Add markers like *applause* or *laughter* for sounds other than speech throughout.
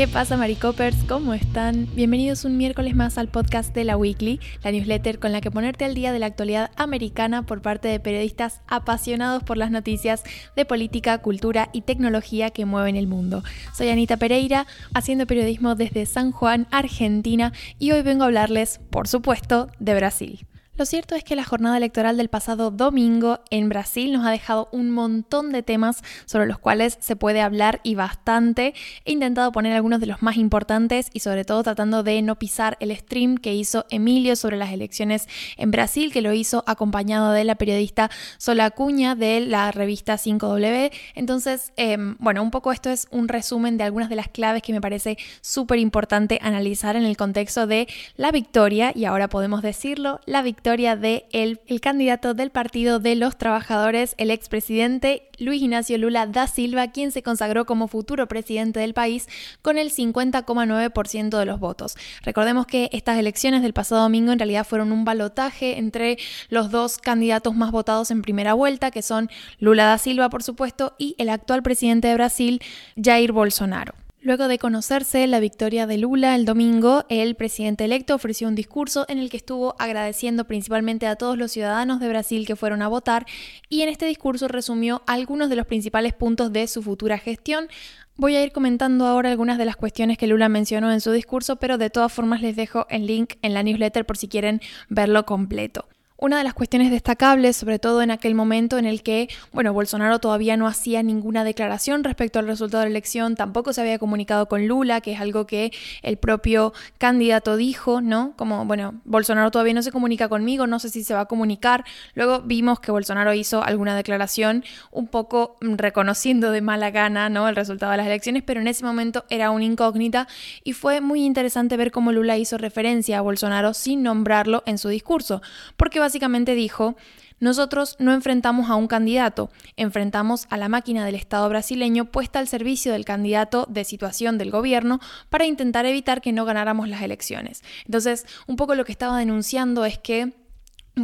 ¿Qué pasa, Maricopers? ¿Cómo están? Bienvenidos un miércoles más al podcast de la Weekly, la newsletter con la que ponerte al día de la actualidad americana por parte de periodistas apasionados por las noticias de política, cultura y tecnología que mueven el mundo. Soy Anita Pereira, haciendo periodismo desde San Juan, Argentina, y hoy vengo a hablarles, por supuesto, de Brasil. Lo cierto es que la jornada electoral del pasado domingo en Brasil nos ha dejado un montón de temas sobre los cuales se puede hablar y bastante. He intentado poner algunos de los más importantes y sobre todo tratando de no pisar el stream que hizo Emilio sobre las elecciones en Brasil, que lo hizo acompañado de la periodista Sola Cuña de la revista 5W. Entonces, em, bueno, un poco esto es un resumen de algunas de las claves que me parece súper importante analizar en el contexto de la victoria, y ahora podemos decirlo, la victoria de el, el candidato del Partido de los Trabajadores, el expresidente Luis Ignacio Lula da Silva, quien se consagró como futuro presidente del país con el 50,9% de los votos. Recordemos que estas elecciones del pasado domingo en realidad fueron un balotaje entre los dos candidatos más votados en primera vuelta, que son Lula da Silva, por supuesto, y el actual presidente de Brasil, Jair Bolsonaro. Luego de conocerse la victoria de Lula el domingo, el presidente electo ofreció un discurso en el que estuvo agradeciendo principalmente a todos los ciudadanos de Brasil que fueron a votar y en este discurso resumió algunos de los principales puntos de su futura gestión. Voy a ir comentando ahora algunas de las cuestiones que Lula mencionó en su discurso, pero de todas formas les dejo el link en la newsletter por si quieren verlo completo. Una de las cuestiones destacables, sobre todo en aquel momento en el que, bueno, Bolsonaro todavía no hacía ninguna declaración respecto al resultado de la elección, tampoco se había comunicado con Lula, que es algo que el propio candidato dijo, ¿no? Como, bueno, Bolsonaro todavía no se comunica conmigo, no sé si se va a comunicar. Luego vimos que Bolsonaro hizo alguna declaración un poco reconociendo de mala gana, ¿no? El resultado de las elecciones, pero en ese momento era una incógnita y fue muy interesante ver cómo Lula hizo referencia a Bolsonaro sin nombrarlo en su discurso, porque básicamente dijo, nosotros no enfrentamos a un candidato, enfrentamos a la máquina del Estado brasileño puesta al servicio del candidato de situación del gobierno para intentar evitar que no ganáramos las elecciones. Entonces, un poco lo que estaba denunciando es que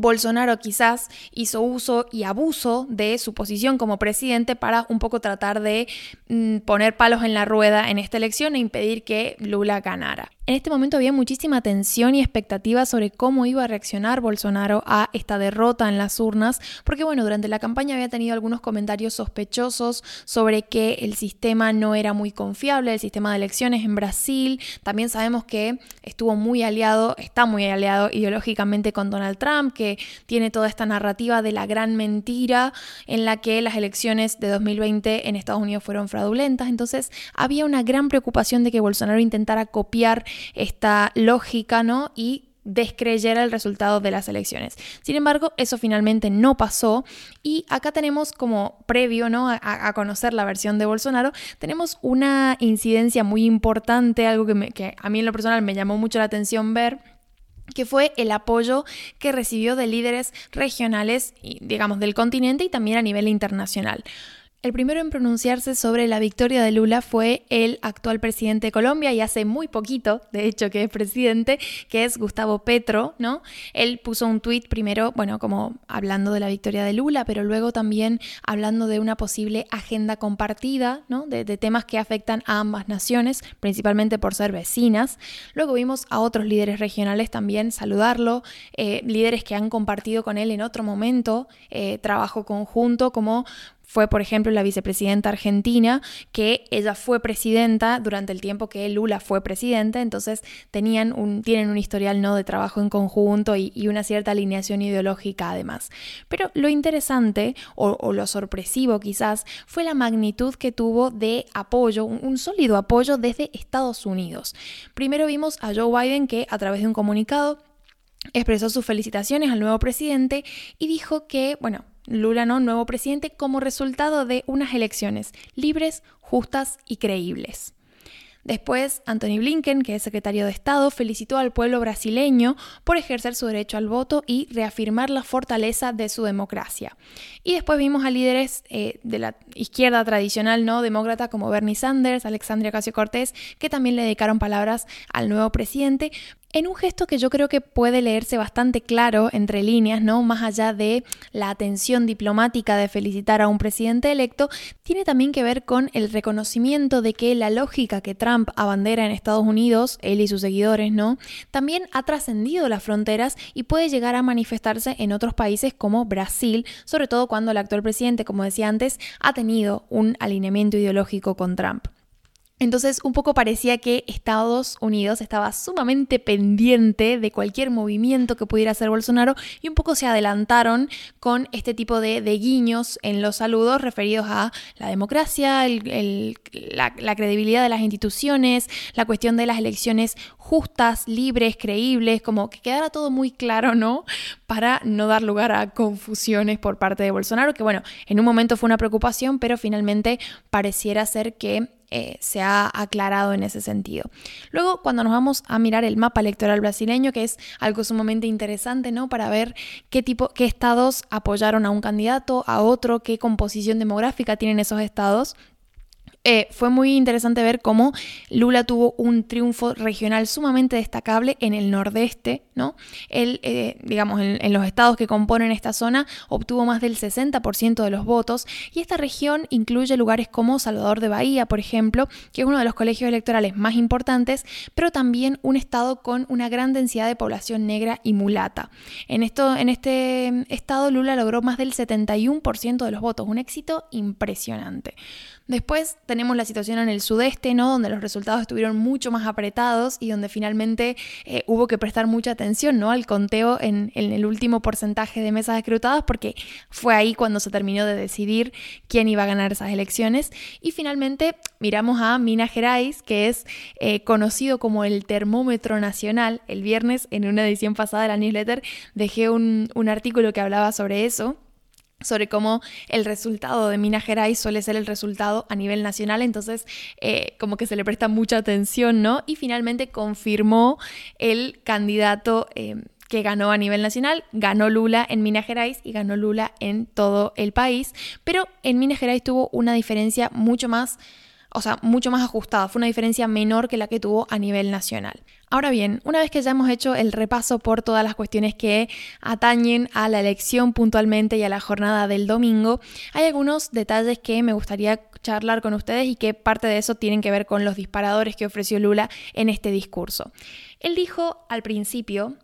Bolsonaro quizás hizo uso y abuso de su posición como presidente para un poco tratar de mm, poner palos en la rueda en esta elección e impedir que Lula ganara. En este momento había muchísima tensión y expectativa sobre cómo iba a reaccionar Bolsonaro a esta derrota en las urnas, porque bueno, durante la campaña había tenido algunos comentarios sospechosos sobre que el sistema no era muy confiable, el sistema de elecciones en Brasil. También sabemos que estuvo muy aliado, está muy aliado ideológicamente con Donald Trump, que tiene toda esta narrativa de la gran mentira en la que las elecciones de 2020 en Estados Unidos fueron fraudulentas. Entonces había una gran preocupación de que Bolsonaro intentara copiar esta lógica, ¿no? Y descreyera el resultado de las elecciones. Sin embargo, eso finalmente no pasó y acá tenemos como previo ¿no? a, conocer la versión de Bolsonaro, tenemos una incidencia muy importante, algo que, que a mí en lo personal me llamó mucho la atención ver que fue el apoyo que recibió de líderes regionales, digamos, del continente y también a nivel internacional. El primero en pronunciarse sobre la victoria de Lula fue el actual presidente de Colombia y hace muy poquito, de hecho, que es presidente, que es Gustavo Petro, ¿no? Él puso un tuit primero, bueno, como hablando de la victoria de Lula, pero luego también hablando de una posible agenda compartida, ¿no? De, temas que afectan a ambas naciones, principalmente por ser vecinas. Luego vimos a otros líderes regionales también saludarlo, eh, líderes que han compartido con él en otro momento eh, trabajo conjunto, como fue, por ejemplo, la vicepresidenta argentina, que ella fue presidenta durante el tiempo que Lula fue presidente, entonces tenían tienen un historial ¿no? de trabajo en conjunto y, una cierta alineación ideológica además. Pero lo interesante o, lo sorpresivo quizás fue la magnitud que tuvo de apoyo, un sólido apoyo desde Estados Unidos. Primero vimos a Joe Biden que a través de un comunicado expresó sus felicitaciones al nuevo presidente y dijo que, bueno, Lula, ¿no? Nuevo presidente como resultado de unas elecciones libres, justas y creíbles. Después, Anthony Blinken, que es secretario de Estado, felicitó al pueblo brasileño por ejercer su derecho al voto y reafirmar la fortaleza de su democracia. Y después vimos a líderes eh, de la izquierda tradicional no demócrata como Bernie Sanders, Alexandria Ocasio Cortés, que también le dedicaron palabras al nuevo presidente. En un gesto que yo creo que puede leerse bastante claro entre líneas, ¿no? Más allá de la atención diplomática de felicitar a un presidente electo, tiene también que ver con el reconocimiento de que la lógica que Trump abandera en Estados Unidos, él y sus seguidores, ¿no? También ha trascendido las fronteras y puede llegar a manifestarse en otros países como Brasil, sobre todo cuando el actual presidente, como decía antes, ha tenido un alineamiento ideológico con Trump. Entonces un poco parecía que Estados Unidos estaba sumamente pendiente de cualquier movimiento que pudiera hacer Bolsonaro y un poco se adelantaron con este tipo de, guiños en los saludos referidos a la democracia, la, credibilidad de las instituciones, la cuestión de las elecciones justas, libres, creíbles, como que quedara todo muy claro, ¿no? Para no dar lugar a confusiones por parte de Bolsonaro, que bueno, en un momento fue una preocupación, pero finalmente pareciera ser que eh, se ha aclarado en ese sentido. Luego, cuando nos vamos a mirar el mapa electoral brasileño, que es algo sumamente interesante, ¿no? Para ver qué tipo, qué estados apoyaron a un candidato, a otro, qué composición demográfica tienen esos estados. Eh, fue muy interesante ver cómo Lula tuvo un triunfo regional sumamente destacable en el nordeste, ¿no? Él, eh, digamos, en, los estados que componen esta zona, obtuvo más del 60% de los votos y esta región incluye lugares como Salvador de Bahía, por ejemplo, que es uno de los colegios electorales más importantes, pero también un estado con una gran densidad de población negra y mulata. En, esto, en este estado Lula logró más del 71% de los votos, un éxito impresionante. Después tenemos la situación en el sudeste, ¿no? Donde los resultados estuvieron mucho más apretados y donde finalmente eh, hubo que prestar mucha atención, ¿no? Al conteo en, el último porcentaje de mesas escrutadas, porque fue ahí cuando se terminó de decidir quién iba a ganar esas elecciones. Y finalmente miramos a Minas Gerais, que es eh, conocido como el termómetro nacional. El viernes, en una edición pasada de la newsletter, dejé un artículo que hablaba sobre eso sobre cómo el resultado de Minas Gerais suele ser el resultado a nivel nacional, entonces eh, como que se le presta mucha atención, ¿no? Y finalmente confirmó el candidato eh, que ganó a nivel nacional, ganó Lula en Minas Gerais y ganó Lula en todo el país, pero en Minas Gerais tuvo una diferencia mucho más o sea, mucho más ajustada, fue una diferencia menor que la que tuvo a nivel nacional. Ahora bien, una vez que ya hemos hecho el repaso por todas las cuestiones que atañen a la elección puntualmente y a la jornada del domingo, hay algunos detalles que me gustaría charlar con ustedes y que parte de eso tienen que ver con los disparadores que ofreció Lula en este discurso. Él dijo al principio,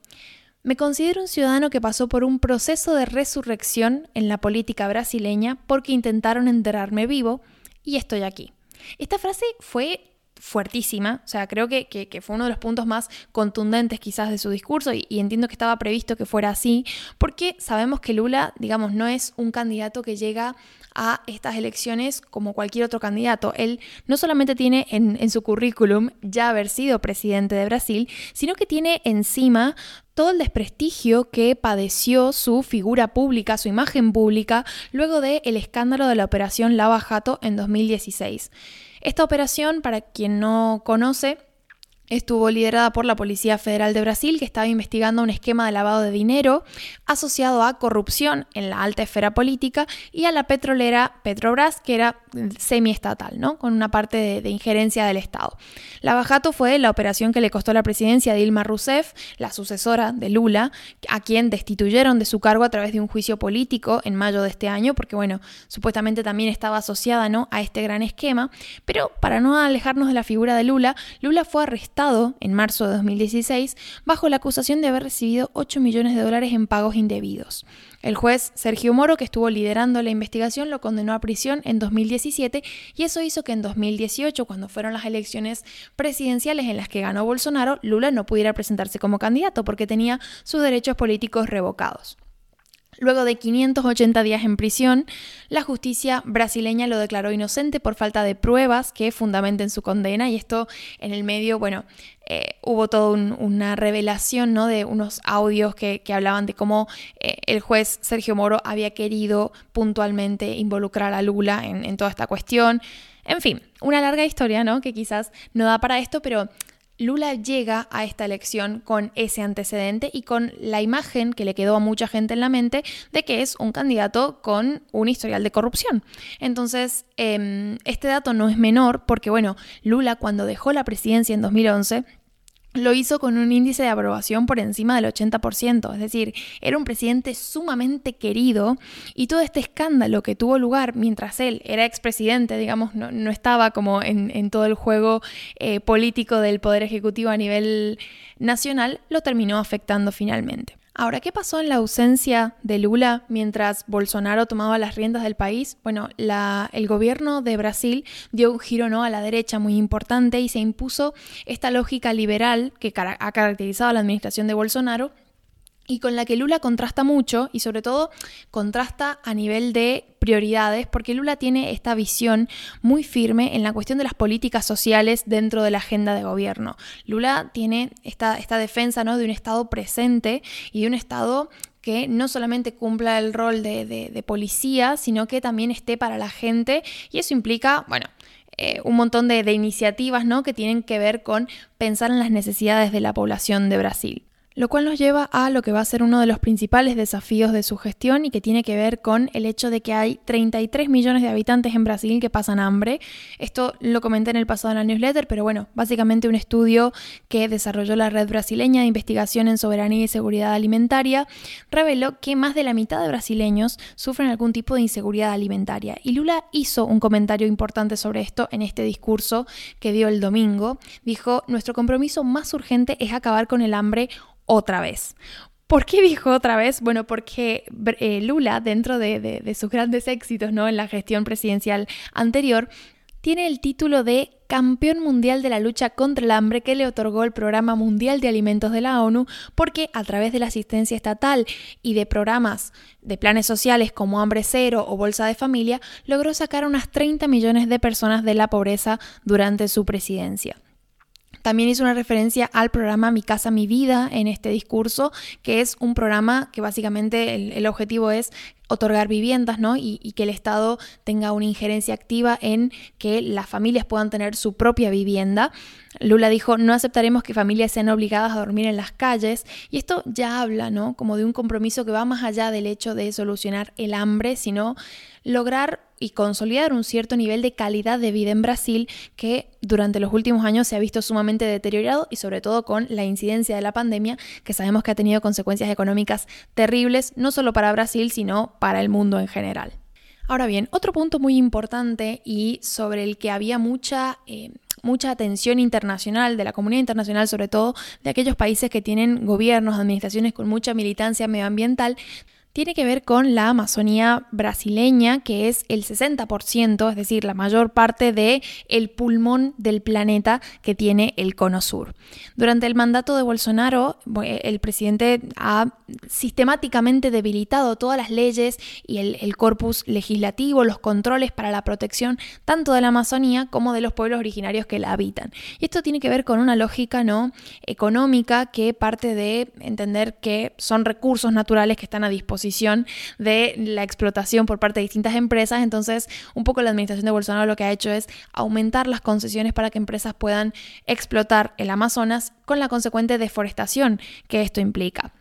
me considero un ciudadano que pasó por un proceso de resurrección en la política brasileña porque intentaron enterrarme vivo y estoy aquí. Esta frase fue fuertísima, o sea, creo que, fue uno de los puntos más contundentes quizás de su discurso y, entiendo que estaba previsto que fuera así, porque sabemos que Lula, digamos, no es un candidato que llega a estas elecciones como cualquier otro candidato. Él no solamente tiene en, su currículum ya haber sido presidente de Brasil, sino que tiene encima todo el desprestigio que padeció su figura pública, su imagen pública, luego del el escándalo de la operación Lava Jato en 2016. Esta operación, para quien no conoce, estuvo liderada por la Policía Federal de Brasil, que estaba investigando un esquema de lavado de dinero asociado a corrupción en la alta esfera política y a la petrolera Petrobras, que era semiestatal, ¿no? con una parte de, injerencia del Estado. La Bajato fue la operación que le costó la presidencia de Dilma Rousseff, la sucesora de Lula, a quien destituyeron de su cargo a través de un juicio político en mayo de este año, porque bueno, supuestamente también estaba asociada ¿no? a este gran esquema, pero para no alejarnos de la figura de Lula, Lula fue arrestado en marzo de 2016 bajo la acusación de haber recibido 8 millones de dólares en pagos indebidos. El juez Sergio Moro, que estuvo liderando la investigación, lo condenó a prisión en 2017 y eso hizo que en 2018, cuando fueron las elecciones presidenciales en las que ganó Bolsonaro, Lula no pudiera presentarse como candidato porque tenía sus derechos políticos revocados. Luego de 580 días en prisión, la justicia brasileña lo declaró inocente por falta de pruebas que fundamenten su condena y esto en el medio, bueno, eh, hubo toda una revelación ¿no? de unos audios que, hablaban de cómo eh, el juez Sergio Moro había querido puntualmente involucrar a Lula en, en toda esta cuestión. En fin, una larga historia, ¿no? Que quizás no da para esto, pero Lula llega a esta elección con ese antecedente y con la imagen que le quedó a mucha gente en la mente de que es un candidato con un historial de corrupción. Entonces, em, este dato no es menor porque, bueno, Lula cuando dejó la presidencia en 2011, lo hizo con un índice de aprobación por encima del 80%, es decir, era un presidente sumamente querido y todo este escándalo que tuvo lugar mientras él era expresidente, digamos, no, estaba como en, todo el juego eh, político del Poder Ejecutivo a nivel nacional, lo terminó afectando finalmente. Ahora, ¿qué pasó en la ausencia de Lula mientras Bolsonaro tomaba las riendas del país? Bueno, el gobierno de Brasil dio un giro ¿no? a la derecha muy importante y se impuso esta lógica liberal que ha caracterizado a la administración de Bolsonaro y con la que Lula contrasta mucho y sobre todo contrasta a nivel de prioridades porque Lula tiene esta visión muy firme en la cuestión de las políticas sociales dentro de la agenda de gobierno. Lula tiene esta, esta defensa ¿no? de un Estado presente y de un Estado que no solamente cumpla el rol de, policía, sino que también esté para la gente y eso implica, bueno, eh, un montón de, de iniciativas ¿no? que tienen que ver con pensar en las necesidades de la población de Brasil. Lo cual nos lleva a lo que va a ser uno de los principales desafíos de su gestión y que tiene que ver con el hecho de que hay 33 millones de habitantes en Brasil que pasan hambre. Esto lo comenté en el pasado en la newsletter, pero bueno, básicamente un estudio que desarrolló la Red Brasileña de Investigación en Soberanía y Seguridad Alimentaria reveló que más de la mitad de brasileños sufren algún tipo de inseguridad alimentaria. Y Lula hizo un comentario importante sobre esto en este discurso que dio el domingo. Dijo, nuestro compromiso más urgente es acabar con el hambre otra vez. ¿Por qué dijo otra vez? Bueno, porque eh, Lula, dentro de, sus grandes éxitos ¿no? en la gestión presidencial anterior, tiene el título de campeón mundial de la lucha contra el hambre que le otorgó el Programa Mundial de Alimentos de la ONU, porque a través de la asistencia estatal y de programas de planes sociales como Hambre Cero o Bolsa de Familia, logró sacar a unas 30 millones de personas de la pobreza durante su presidencia. También hizo una referencia al programa Mi Casa, Mi Vida en este discurso, que es un programa que básicamente el, objetivo es otorgar viviendas, ¿no? Y, y, que el Estado tenga una injerencia activa en que las familias puedan tener su propia vivienda. Lula dijo, no aceptaremos que familias sean obligadas a dormir en las calles. Y esto ya habla, ¿no? Como de un compromiso que va más allá del hecho de solucionar el hambre, sino lograr y consolidar un cierto nivel de calidad de vida en Brasil que durante los últimos años se ha visto sumamente deteriorado y sobre todo con la incidencia de la pandemia que sabemos que ha tenido consecuencias económicas terribles no solo para Brasil sino para el mundo en general. Ahora bien, otro punto muy importante y sobre el que había mucha... Eh, mucha atención internacional, de la comunidad internacional sobre todo, de aquellos países que tienen gobiernos, administraciones con mucha militancia medioambiental, tiene que ver con la Amazonía brasileña, que es el 60%, es decir, la mayor parte el pulmón del planeta que tiene el cono sur. Durante el mandato de Bolsonaro, el presidente ha sistemáticamente debilitado todas las leyes y el, el corpus legislativo, los controles para la protección tanto de la Amazonía como de los pueblos originarios que la habitan. Y esto tiene que ver con una lógica no económica que parte de entender que son recursos naturales que están a disposición de la explotación por parte de distintas empresas. Entonces, un poco la administración de Bolsonaro lo que ha hecho es aumentar las concesiones para que empresas puedan explotar el Amazonas con la consecuente deforestación que esto implica.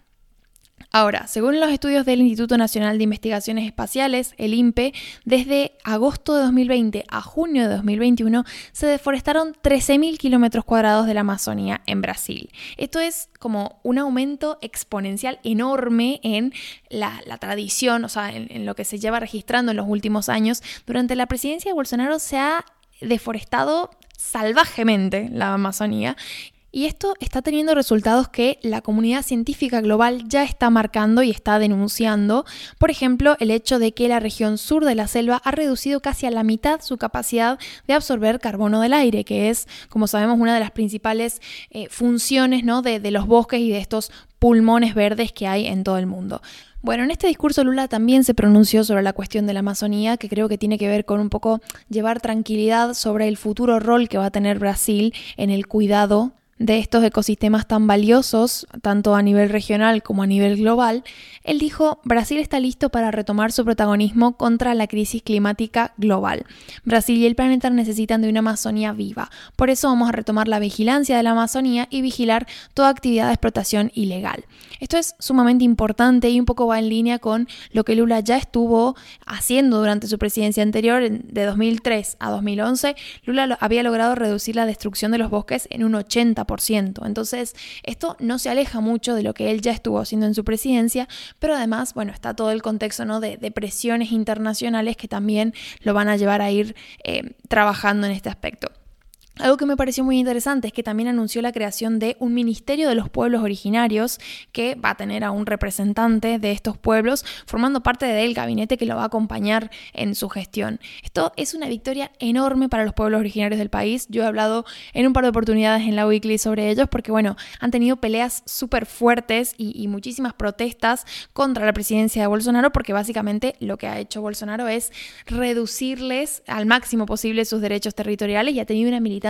Ahora, según los estudios del Instituto Nacional de Investigaciones Espaciales, el INPE, desde agosto de 2020 a junio de 2021 se deforestaron 13.000 kilómetros cuadrados de la Amazonía en Brasil. Esto es como un aumento exponencial enorme en la, tradición, o sea, en, en lo que se lleva registrando en los últimos años. Durante la presidencia de Bolsonaro se ha deforestado salvajemente la Amazonía y esto está teniendo resultados que la comunidad científica global ya está marcando y está denunciando. Por ejemplo, el hecho de que la región sur de la selva ha reducido casi a la mitad su capacidad de absorber carbono del aire, que es, como sabemos, una de las principales eh, funciones ¿no? de, de los bosques y de estos pulmones verdes que hay en todo el mundo. Bueno, en este discurso Lula también se pronunció sobre la cuestión de la Amazonía, que creo que tiene que ver con un poco llevar tranquilidad sobre el futuro rol que va a tener Brasil en el cuidado de estos ecosistemas tan valiosos, tanto a nivel regional como a nivel global, él dijo, Brasil está listo para retomar su protagonismo contra la crisis climática global. Brasil y el planeta necesitan de una Amazonía viva. Por eso vamos a retomar la vigilancia de la Amazonía y vigilar toda actividad de explotación ilegal. Esto es sumamente importante y un poco va en línea con lo que Lula ya estuvo haciendo durante su presidencia anterior, de 2003 a 2011. Lula había logrado reducir la destrucción de los bosques en un 80%. 50%. Entonces, esto no se aleja mucho de lo que él ya estuvo haciendo en su presidencia, pero además, bueno, está todo el contexto ¿no? de, presiones internacionales que también lo van a llevar a ir eh, trabajando en este aspecto. Algo que me pareció muy interesante es que también anunció la creación de un Ministerio de los Pueblos Originarios que va a tener a un representante de estos pueblos formando parte del gabinete que lo va a acompañar en su gestión. Esto es una victoria enorme para los pueblos originarios del país. Yo he hablado en un par de oportunidades en la weekly sobre ellos porque, bueno, han tenido peleas súper fuertes y, y muchísimas protestas contra la presidencia de Bolsonaro porque básicamente lo que ha hecho Bolsonaro es reducirles al máximo posible sus derechos territoriales y ha tenido una militancia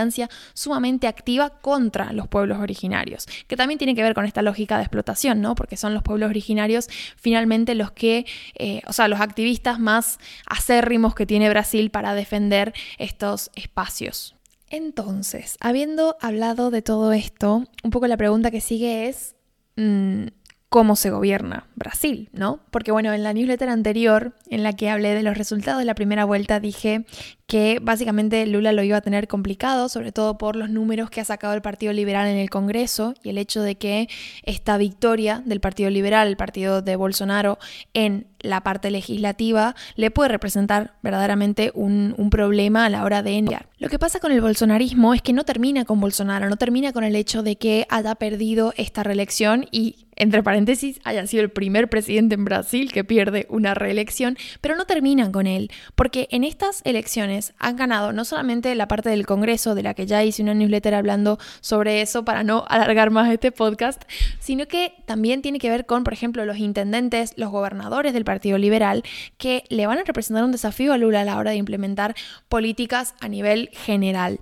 sumamente activa contra los pueblos originarios, que también tiene que ver con esta lógica de explotación, ¿no? Porque son los pueblos originarios finalmente los que, eh, o sea, los activistas más acérrimos que tiene Brasil para defender estos espacios. Entonces, habiendo hablado de todo esto, un poco la pregunta que sigue es, mm, cómo se gobierna Brasil, ¿no? Porque bueno, en la newsletter anterior, en la que hablé de los resultados de la primera vuelta, dije que básicamente Lula lo iba a tener complicado, sobre todo por los números que ha sacado el Partido Liberal en el Congreso y el hecho de que esta victoria del Partido Liberal, el partido de Bolsonaro, en la parte legislativa, le puede representar verdaderamente un, un problema a la hora de enviar. Lo que pasa con el bolsonarismo es que no termina con Bolsonaro, no termina con el hecho de que haya perdido esta reelección y entre paréntesis, haya sido el primer presidente en Brasil que pierde una reelección, pero no terminan con él, porque en estas elecciones han ganado no solamente la parte del Congreso, de la que ya hice una newsletter hablando sobre eso para no *laughs* alargar más este podcast, sino que también tiene que ver con, por ejemplo, los intendentes, los gobernadores del Partido Liberal, que le van a representar un desafío a Lula a la hora de implementar políticas a nivel general.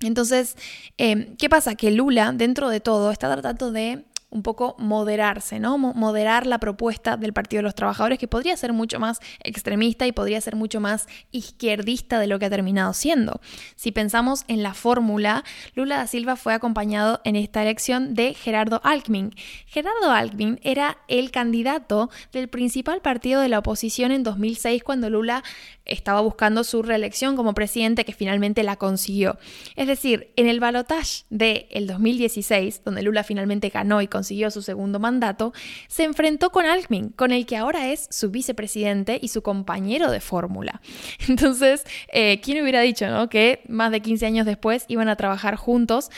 Entonces, eh, ¿qué pasa? Que Lula, dentro de todo, está tratando de un poco moderarse, ¿no? Moderar la propuesta del Partido de los Trabajadores, que podría ser mucho más extremista y podría ser mucho más izquierdista de lo que ha terminado siendo. Si pensamos en la fórmula, Lula da Silva fue acompañado en esta elección de Gerardo Alckmin. Gerardo Alckmin era el candidato del principal partido de la oposición en 2006 cuando Lula estaba buscando su reelección como presidente que finalmente la consiguió. Es decir, en el balotaje del 2016, donde Lula finalmente ganó y consiguió su segundo mandato, se enfrentó con Alckmin, con el que ahora es su vicepresidente y su compañero de fórmula. *laughs* Entonces, eh, ¿quién hubiera dicho ¿no? que más de 15 años después iban a trabajar juntos?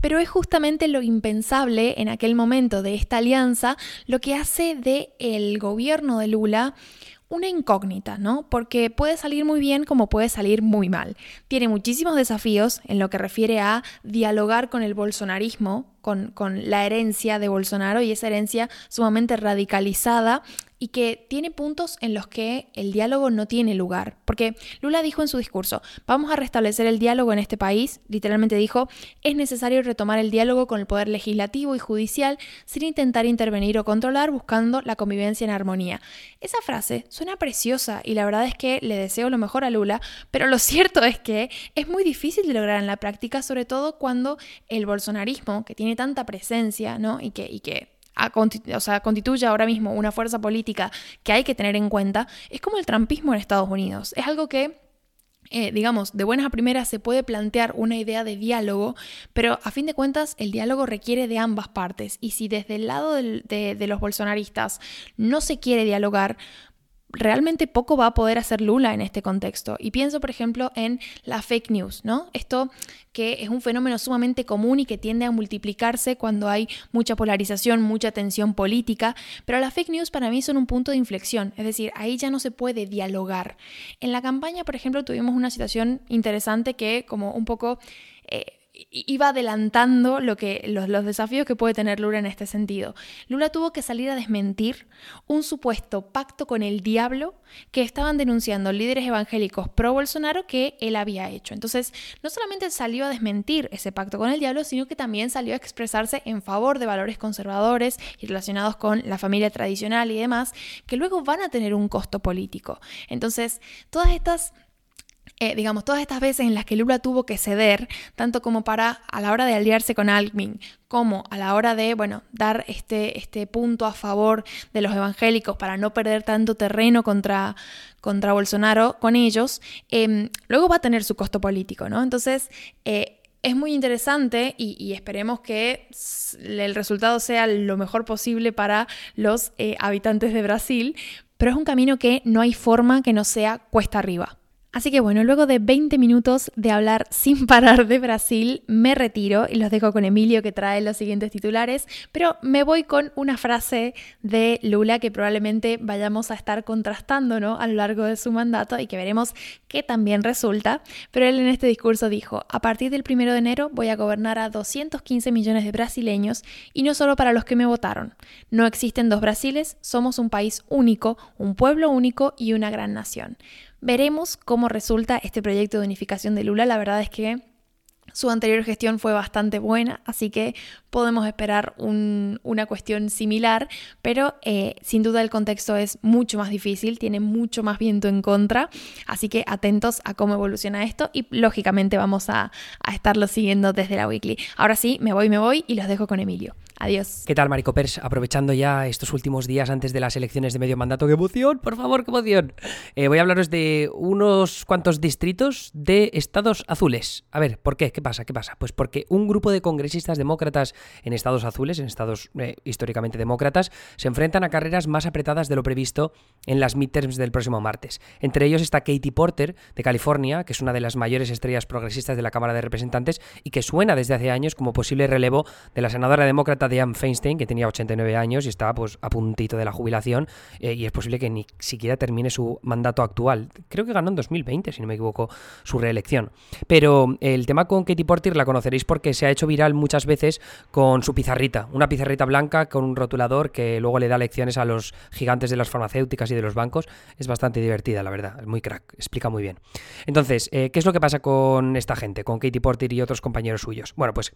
Pero es justamente lo impensable en aquel momento de esta alianza lo que hace de el gobierno de Lula una incógnita, ¿no? Porque puede salir muy bien como puede salir muy mal. Tiene muchísimos desafíos en lo que refiere a dialogar con el bolsonarismo, con, la herencia de Bolsonaro y esa herencia sumamente radicalizada y que tiene puntos en los que el diálogo no tiene lugar. Porque Lula dijo en su discurso, vamos a restablecer el diálogo en este país, literalmente dijo, es necesario retomar el diálogo con el poder legislativo y judicial sin intentar intervenir o controlar, buscando la convivencia en armonía. Esa frase suena preciosa y la verdad es que le deseo lo mejor a Lula, pero lo *laughs* cierto es que es muy difícil de lograr en la práctica, sobre todo cuando el bolsonarismo, que tiene tanta presencia, ¿no? Y que, y que o sea, constituye ahora mismo una fuerza política que hay que tener en cuenta, es como el trampismo en Estados Unidos. Es algo que eh, digamos, de buenas a primeras se puede plantear una idea de diálogo, pero a fin de cuentas el diálogo requiere de ambas partes. Y si desde el lado de, los bolsonaristas no se quiere dialogar, realmente poco va a poder hacer Lula en este contexto. Y pienso, por ejemplo, en la fake news, ¿no? Esto que es un fenómeno sumamente común y que tiende a multiplicarse cuando hay mucha polarización, mucha tensión política, pero las fake news para mí son un punto de inflexión, es decir, ahí ya no se puede dialogar. En la campaña, por ejemplo, tuvimos una situación interesante que como un poco... Eh, iba adelantando lo que, los, los, desafíos que puede tener Lula en este sentido. Lula tuvo que salir a desmentir un supuesto pacto con el diablo que estaban denunciando líderes evangélicos pro Bolsonaro que él había hecho. Entonces, no solamente salió a desmentir ese pacto con el diablo, sino que también salió a expresarse en favor de valores conservadores y relacionados con la familia tradicional y demás, que luego van a tener un costo político. Entonces, todas estas eh, digamos, todas estas veces en las que Lula tuvo que ceder, tanto como para a la hora de aliarse con Alckmin, como a la hora de, bueno, dar este, este punto a favor de los evangélicos para no perder tanto terreno contra, contra Bolsonaro con ellos, em, luego va a tener su costo político, ¿no? Entonces, eh, es muy interesante y, esperemos que el resultado sea lo mejor posible para los eh, habitantes de Brasil, pero es un camino que no hay forma que no sea cuesta arriba. Así que bueno, luego de 20 minutos de hablar *laughs* sin parar de Brasil, me retiro y los dejo con Emilio que trae los siguientes titulares, pero me voy con una frase de Lula que probablemente vayamos a estar contrastando ¿no? a lo largo de su mandato y que veremos que también resulta. Pero él en este discurso dijo, a partir del 1 de enero voy a gobernar a 215 millones de brasileños y no solo para los que me votaron. No existen dos Brasiles, somos un país único, un pueblo único y una gran nación. Veremos cómo resulta este proyecto de unificación de Lula. La verdad es que su anterior gestión fue bastante buena, así que podemos esperar una cuestión similar, pero eh, sin duda el contexto es mucho más difícil, tiene mucho más viento en contra, así que atentos a cómo evoluciona esto y lógicamente vamos a, a estarlo siguiendo desde la weekly. Ahora sí, me voy, me voy y los dejo con Emilio. Adiós. ¿Qué tal, Marico Pers? Aprovechando ya estos últimos días antes de las elecciones de medio mandato. ¡Qué emoción! Por favor, qué emoción. Eh, voy a hablaros de unos cuantos distritos de estados azules. A ver, ¿por qué? ¿Qué pasa? ¿Qué pasa? Pues porque un grupo de congresistas demócratas en estados azules, en estados eh, históricamente demócratas, se enfrentan a carreras más apretadas de lo previsto en las midterms del próximo martes. Entre ellos está Katie Porter, de California, que es una de las mayores estrellas progresistas de la Cámara de Representantes y que suena desde hace años como posible relevo de la senadora demócrata Dianne Feinstein, que tenía 89 años y estaba pues a puntito de la jubilación eh, y es posible que ni siquiera termine su mandato actual. Creo que ganó en 2020, si no me equivoco, su reelección. Pero el tema con Katie Porter la conoceréis porque se ha hecho viral muchas veces con su pizarrita, una pizarrita blanca con un rotulador que luego le da lecciones a los gigantes de las farmacéuticas y de los bancos. Es bastante divertida, la verdad, es muy crack, explica muy bien. Entonces, eh, ¿qué es lo que pasa con esta gente, con Katie Porter y otros compañeros suyos? Bueno, pues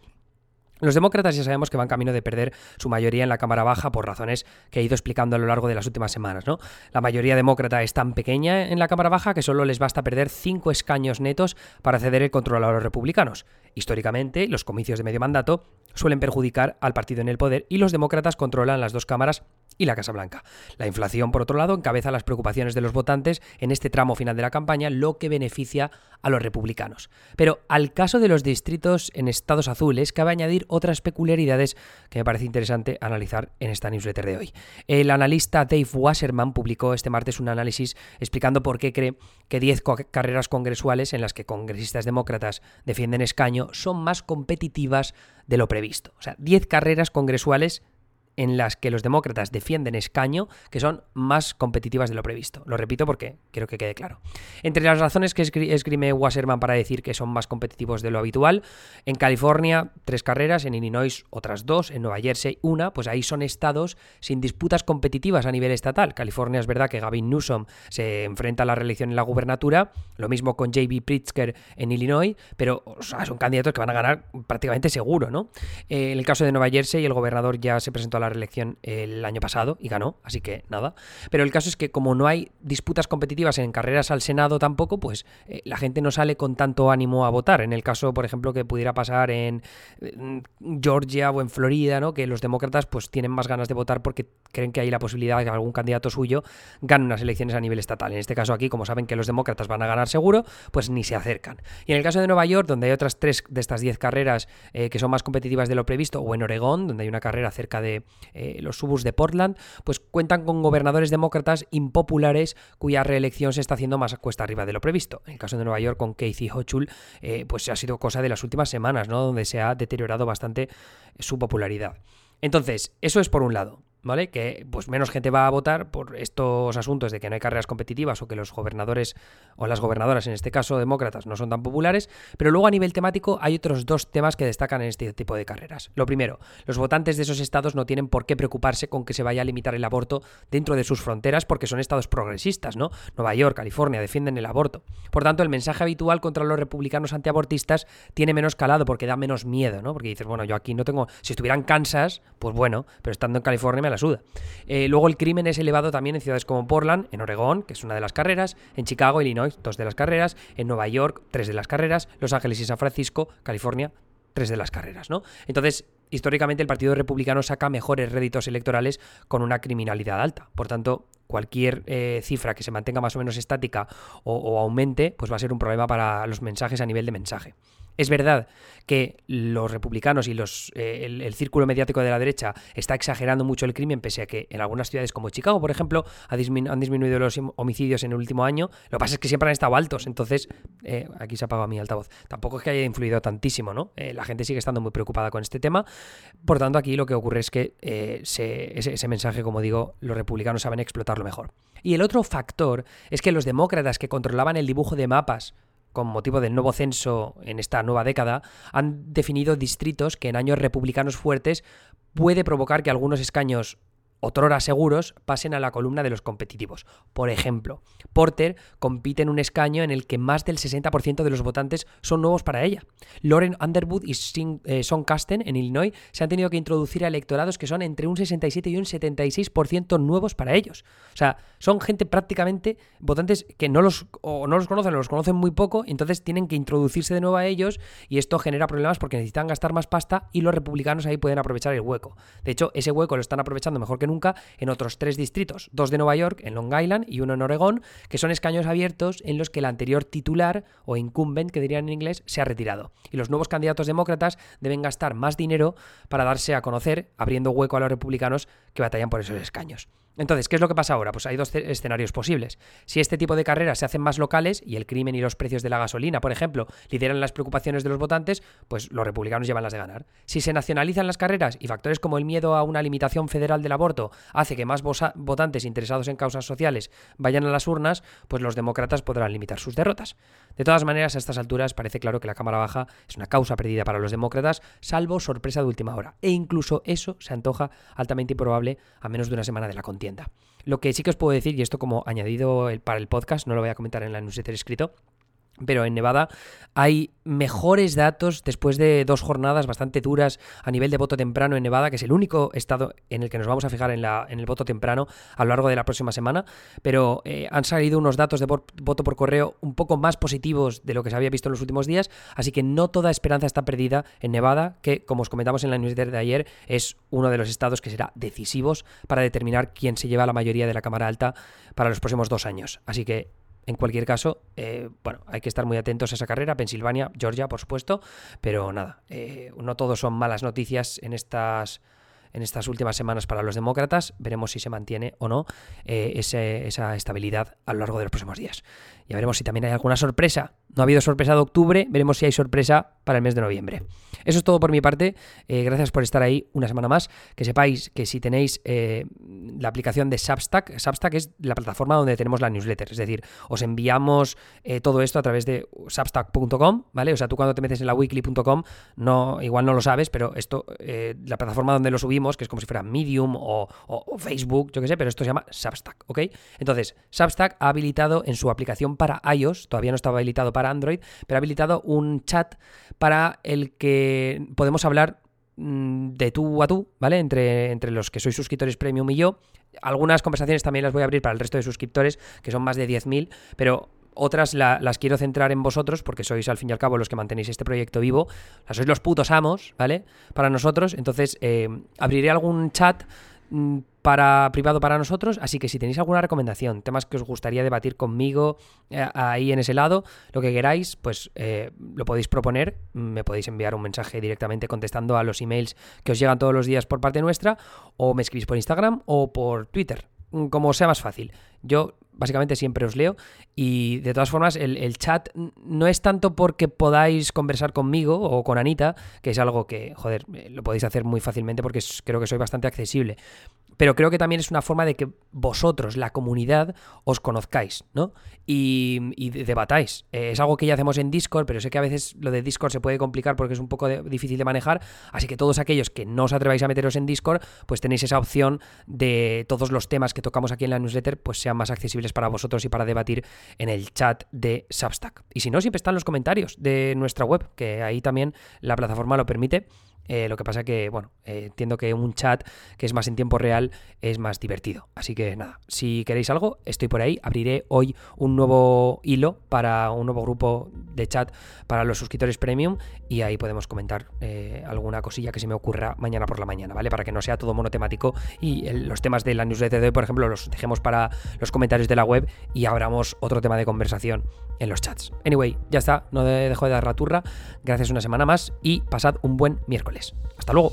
los demócratas ya sabemos que van camino de perder su mayoría en la Cámara Baja por razones que he ido explicando a lo largo de las últimas semanas. ¿no? La mayoría demócrata es tan pequeña en la Cámara Baja que solo les basta perder cinco escaños netos para ceder el control a los republicanos. Históricamente, los comicios de medio mandato suelen perjudicar al partido en el poder y los demócratas controlan las dos cámaras y la Casa Blanca. La inflación, por otro lado, encabeza las preocupaciones de los votantes en este tramo final de la campaña, lo que beneficia a los republicanos. Pero al caso de los distritos en estados azules, cabe añadir otras peculiaridades que me parece interesante analizar en esta newsletter de hoy. El analista Dave Wasserman publicó este martes un análisis explicando por qué cree que 10 carreras congresuales en las que congresistas demócratas defienden escaño son más competitivas de lo previsto. O sea, 10 carreras congresuales en las que los demócratas defienden escaño que son más competitivas de lo previsto. Lo repito porque quiero que quede claro. Entre las razones que esgrime Wasserman para decir que son más competitivos de lo habitual, en California tres carreras, en Illinois otras dos, en Nueva Jersey una, pues ahí son estados sin disputas competitivas a nivel estatal. California es verdad que Gavin Newsom se enfrenta a la reelección en la gubernatura, lo mismo con J.B. Pritzker en Illinois, pero son candidatos que van a ganar prácticamente seguro, ¿no? Eh, en el caso de Nueva Jersey, el gobernador ya se presentó a la reelección el año pasado y ganó, así que nada. Pero el caso es que como no hay disputas competitivas en carreras al Senado tampoco, pues eh, la gente no sale con tanto ánimo a votar. En el caso, por ejemplo, que pudiera pasar en, Georgia o en Florida, ¿no? Que los demócratas pues tienen más ganas de votar porque creen que hay la posibilidad de que algún candidato suyo gane unas elecciones a nivel estatal. En este caso aquí, como saben que los demócratas van a ganar seguro, pues ni se acercan. Y en el caso de Nueva York, donde hay otras tres de estas diez carreras eh, que son más competitivas de lo previsto, o en Oregón, donde hay una carrera cerca de eh, los suburbs de Portland, pues cuentan con gobernadores demócratas impopulares cuya reelección se está haciendo más cuesta arriba de lo previsto. En el caso de Nueva York con Casey Hochul, eh, pues ha sido cosa de las últimas semanas, ¿no? Donde se ha deteriorado bastante su popularidad. Entonces, eso es por un lado. ¿Vale? Que pues menos gente va a votar por estos asuntos de que no hay carreras competitivas o que los gobernadores o las gobernadoras, en este caso demócratas, no son tan populares, pero luego a nivel temático hay otros dos temas que destacan en este tipo de carreras. Lo primero, los votantes de esos estados no tienen por qué preocuparse con que se vaya a limitar el aborto dentro de sus fronteras porque son estados progresistas, ¿no? Nueva York, California defienden el aborto. Por tanto, el mensaje habitual contra los republicanos antiabortistas tiene menos calado porque da menos miedo, ¿no? Porque dices, bueno, yo aquí no tengo, si estuvieran Kansas, pues bueno, pero estando en California me eh, luego el crimen es elevado también en ciudades como Portland, en Oregón, que es una de las carreras, en Chicago, Illinois, dos de las carreras, en Nueva York, tres de las carreras, Los Ángeles y San Francisco, California, tres de las carreras, ¿no? Entonces, históricamente el Partido Republicano saca mejores réditos electorales con una criminalidad alta. Por tanto, cualquier eh, cifra que se mantenga más o menos estática o, o, aumente, pues va a ser un problema para los mensajes a nivel de mensaje. Es verdad que los republicanos y los, eh, el, círculo mediático de la derecha está exagerando mucho el crimen, pese a que en algunas ciudades como Chicago, por ejemplo, han disminuido los homicidios en el último año. Lo que pasa es que siempre han estado altos, entonces eh, aquí se ha apagado mi altavoz. Tampoco es que haya influido tantísimo, ¿no? Eh, la gente sigue estando muy preocupada con este tema. Por tanto, aquí lo que ocurre es que ese mensaje, como digo, los republicanos saben explotarlo mejor. Y el otro factor es que los demócratas que controlaban el dibujo de mapas con motivo del nuevo censo en esta nueva década, han definido distritos que en años republicanos fuertes puede provocar que algunos escaños otrora seguros pasen a la columna de los competitivos. Por ejemplo, Porter compite en un escaño en el que más del 60% de los votantes son nuevos para ella. Lauren Underwood y eh, Son Casten en Illinois se han tenido que introducir a electorados que son entre un 67 y un 76% nuevos para ellos. O sea, son gente prácticamente votantes que no los, o no los conocen o los conocen muy poco, entonces tienen que introducirse de nuevo a ellos y esto genera problemas porque necesitan gastar más pasta y los republicanos ahí pueden aprovechar el hueco. De hecho, ese hueco lo están aprovechando mejor que nunca en otros tres distritos, dos de Nueva York, en Long Island y uno en Oregón, que son escaños abiertos en los que el anterior titular o incumbent, que dirían en inglés, se ha retirado. Y los nuevos candidatos demócratas deben gastar más dinero para darse a conocer, abriendo hueco a los republicanos que batallan por esos escaños. Entonces, ¿qué es lo que pasa ahora? Pues hay dos escenarios posibles. Si este tipo de carreras se hacen más locales y el crimen y los precios de la gasolina, por ejemplo, lideran las preocupaciones de los votantes, pues los republicanos llevan las de ganar. Si se nacionalizan las carreras y factores como el miedo a una limitación federal del aborto hace que más votantes interesados en causas sociales vayan a las urnas, pues los demócratas podrán limitar sus derrotas. De todas maneras, a estas alturas parece claro que la Cámara Baja es una causa perdida para los demócratas, salvo sorpresa de última hora. E incluso eso se antoja altamente improbable a menos de una semana de la contienda. Lo que sí que os puedo decir, y esto como añadido para el podcast, no lo voy a comentar en la newsletter escrito, pero en Nevada hay mejores datos después de dos jornadas bastante duras a nivel de voto temprano en Nevada, que es el único estado en el que nos vamos a fijar en, la, en el voto temprano a lo largo de la próxima semana. Pero eh, han salido unos datos de voto por correo un poco más positivos de lo que se había visto en los últimos días, así que no toda esperanza está perdida en Nevada, que como os comentamos en la newsletter de ayer, es uno de los estados que será decisivos para determinar quién se lleva la mayoría de la Cámara Alta para los próximos dos años. Así que en cualquier caso, eh, bueno, hay que estar muy atentos a esa carrera, Pensilvania, Georgia, por supuesto, pero nada, eh, no todos son malas noticias en estas en estas últimas semanas para los demócratas. Veremos si se mantiene o no eh, esa estabilidad a lo largo de los próximos días. Ya veremos si también hay alguna sorpresa. No ha habido sorpresa de octubre, veremos si hay sorpresa para el mes de noviembre. Eso es todo por mi parte. Eh, gracias por estar ahí una semana más. Que sepáis que si tenéis eh, la aplicación de Substack, Substack es la plataforma donde tenemos la newsletter. Es decir, os enviamos todo esto a través de substack.com, ¿vale? O sea, tú cuando te metes en la weekly.com, no, igual no lo sabes, pero esto, la plataforma donde lo subimos que es como si fuera Medium o, Facebook, yo qué sé, pero esto se llama Substack, ¿ok? Entonces, Substack ha habilitado en su aplicación para iOS, todavía no estaba habilitado para Android, pero ha habilitado un chat para el que podemos hablar mm, de tú a tú, ¿vale? Entre, entre los que sois suscriptores premium y yo. Algunas conversaciones también las voy a abrir para el resto de suscriptores, que son más de 10.000, pero otras las quiero centrar en vosotros, porque sois al fin y al cabo los que mantenéis este proyecto vivo. Sois los putos amos, ¿vale? Para nosotros. Entonces, eh, abriré algún chat mm, para privado para nosotros, así que si tenéis alguna recomendación, temas que os gustaría debatir conmigo eh, ahí en ese lado, lo que queráis, pues eh, lo podéis proponer, me podéis enviar un mensaje directamente contestando a los emails que os llegan todos los días por parte nuestra, o me escribís por Instagram o por Twitter, como sea más fácil. Yo básicamente siempre os leo y de todas formas el, chat no es tanto porque podáis conversar conmigo o con Anita, que es algo que, joder, eh, lo podéis hacer muy fácilmente porque creo que soy bastante accesible, pero creo que también es una forma de que vosotros, la comunidad, os conozcáis, ¿no? Y, debatáis. Eh, es algo que ya hacemos en Discord, pero sé que a veces lo de Discord se puede complicar porque es un poco difícil de manejar. Así que todos aquellos que no os atreváis a meteros en Discord, pues tenéis esa opción de todos los temas que tocamos aquí en la newsletter, pues sean más accesibles para vosotros y para debatir en el chat de Substack. Y si no, siempre están los comentarios de nuestra web, que ahí también la plataforma lo permite Eh, lo que pasa que, bueno, eh, entiendo que un chat que es más en tiempo real es más divertido. Así que nada, si queréis algo, estoy por ahí. Abriré hoy un nuevo hilo para un nuevo grupo de chat para los suscriptores premium y ahí podemos comentar eh, alguna cosilla que se me ocurra mañana por la mañana, ¿vale? Para que no sea todo monotemático y los temas de la newsletter de hoy, por ejemplo, los dejemos para los comentarios de la web y abramos otro tema de conversación en los chats. Anyway, ya está, no dejo de dar la turra. Gracias una semana más y pasad un buen miércoles. Hasta luego.